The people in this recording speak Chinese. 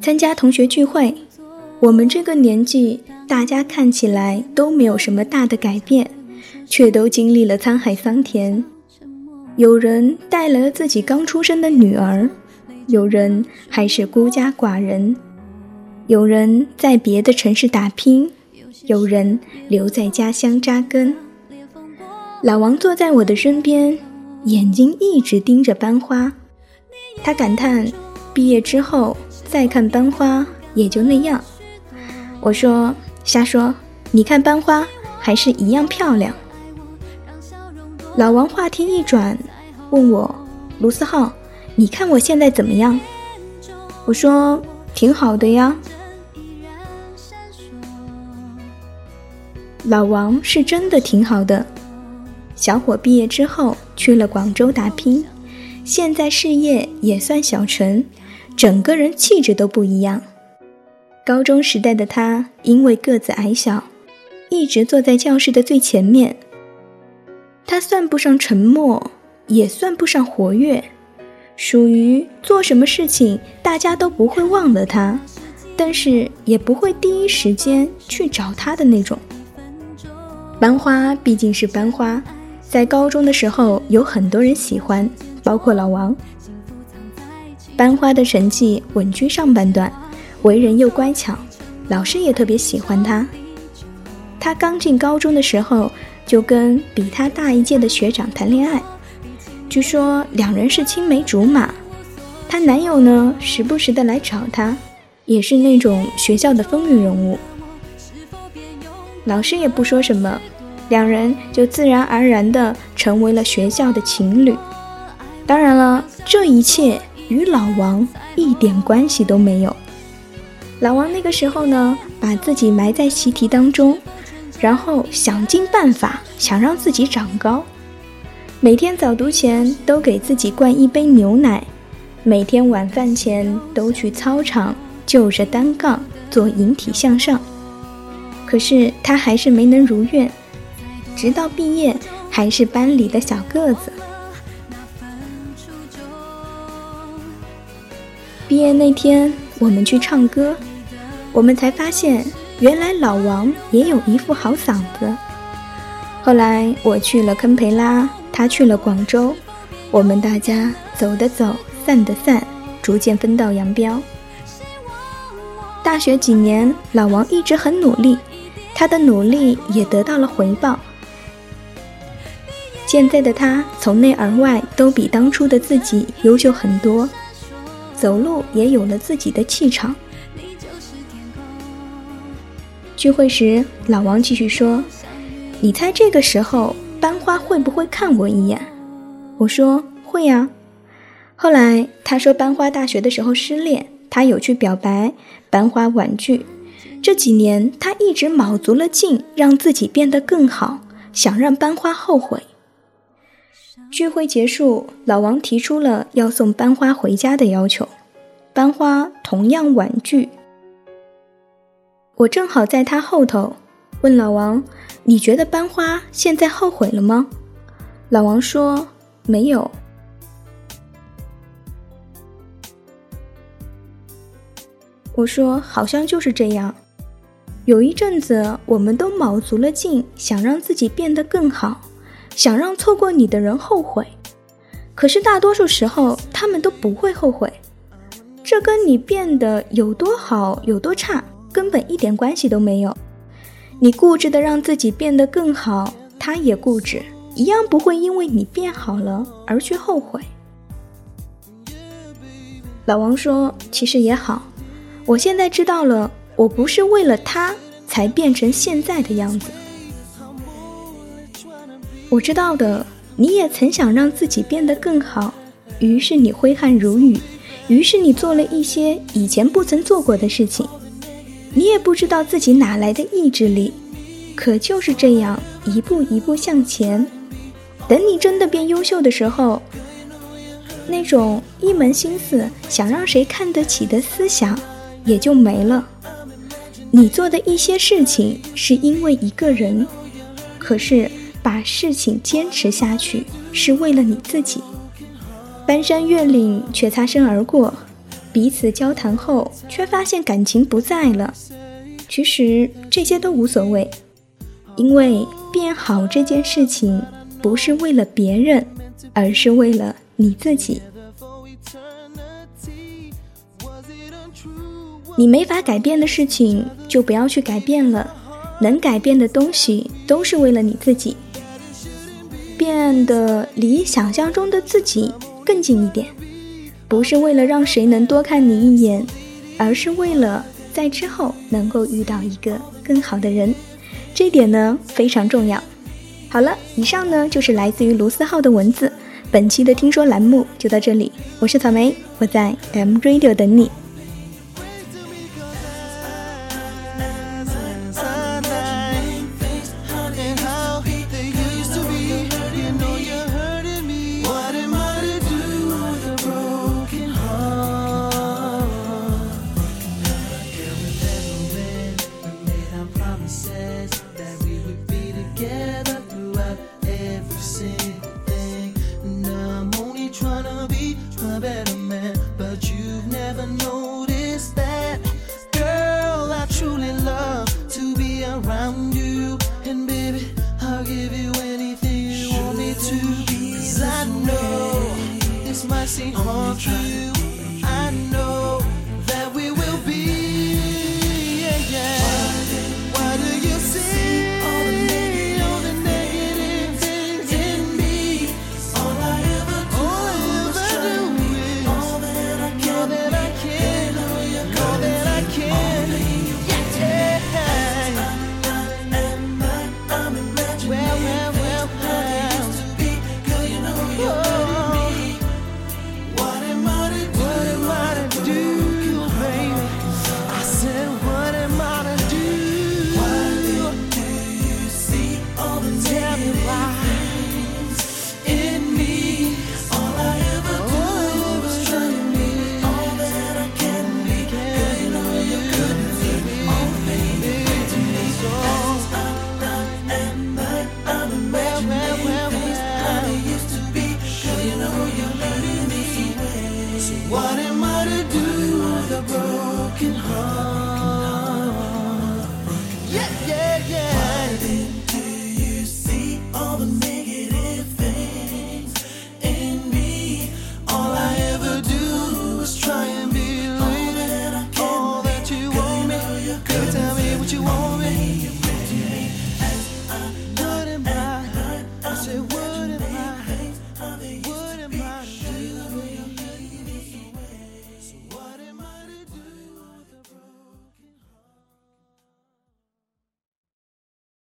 参加同学聚会，我们这个年纪，大家看起来都没有什么大的改变，却都经历了沧海桑田。有人带来了自己刚出生的女儿，有人还是孤家寡人，有人在别的城市打拼，有人留在家乡扎根。老王坐在我的身边，眼睛一直盯着班花。他感叹：“毕业之后再看班花，也就那样。”我说：“瞎说，你看班花还是一样漂亮。”老王话题一转，问我：“卢思浩，你看我现在怎么样？”我说：“挺好的呀。”老王是真的挺好的。小伙毕业之后去了广州打拼，现在事业也算小成，整个人气质都不一样。高中时代的他因为个子矮小，一直坐在教室的最前面。他算不上沉默，也算不上活跃，属于做什么事情大家都不会忘了他，但是也不会第一时间去找他的那种。班花毕竟是班花。在高中的时候，有很多人喜欢，包括老王。班花的成绩稳居上半段，为人又乖巧，老师也特别喜欢她。她刚进高中的时候，就跟比她大一届的学长谈恋爱，据说两人是青梅竹马。她男友呢，时不时的来找她，也是那种学校的风云人物。老师也不说什么。两人就自然而然的成为了学校的情侣。当然了，这一切与老王一点关系都没有。老王那个时候呢，把自己埋在习题当中，然后想尽办法想让自己长高。每天早读前都给自己灌一杯牛奶，每天晚饭前都去操场就着单杠做引体向上。可是他还是没能如愿。直到毕业，还是班里的小个子。毕业那天，我们去唱歌，我们才发现，原来老王也有一副好嗓子。后来我去了堪培拉，他去了广州，我们大家走的走，散的散，逐渐分道扬镳。大学几年，老王一直很努力，他的努力也得到了回报。现在的他从内而外都比当初的自己优秀很多，走路也有了自己的气场。聚会时，老王继续说：“你猜这个时候班花会不会看我一眼？”我说：“会呀。”后来他说班花大学的时候失恋，他有去表白，班花婉拒。这几年他一直卯足了劲让自己变得更好，想让班花后悔。聚会结束，老王提出了要送班花回家的要求，班花同样婉拒。我正好在他后头，问老王：“你觉得班花现在后悔了吗？”老王说：“没有。”我说：“好像就是这样。有一阵子，我们都卯足了劲，想让自己变得更好。”想让错过你的人后悔，可是大多数时候他们都不会后悔。这跟你变得有多好有多差根本一点关系都没有。你固执的让自己变得更好，他也固执，一样不会因为你变好了而去后悔。老王说：“其实也好，我现在知道了，我不是为了他才变成现在的样子。”我知道的，你也曾想让自己变得更好，于是你挥汗如雨，于是你做了一些以前不曾做过的事情。你也不知道自己哪来的意志力，可就是这样一步一步向前。等你真的变优秀的时候，那种一门心思想让谁看得起的思想也就没了。你做的一些事情是因为一个人，可是。把事情坚持下去是为了你自己。翻山越岭却擦身而过，彼此交谈后却发现感情不在了。其实这些都无所谓，因为变好这件事情不是为了别人，而是为了你自己。你没法改变的事情就不要去改变了，能改变的东西都是为了你自己，变得离想象中的自己更近一点，不是为了让谁能多看你一眼，而是为了。在之后能够遇到一个更好的人，这点呢非常重要。好了，以上呢就是来自于卢思浩的文字。本期的听说栏目就到这里，我是草莓，我在 M Radio 等你。broken heart. Yeah, yeah, yeah.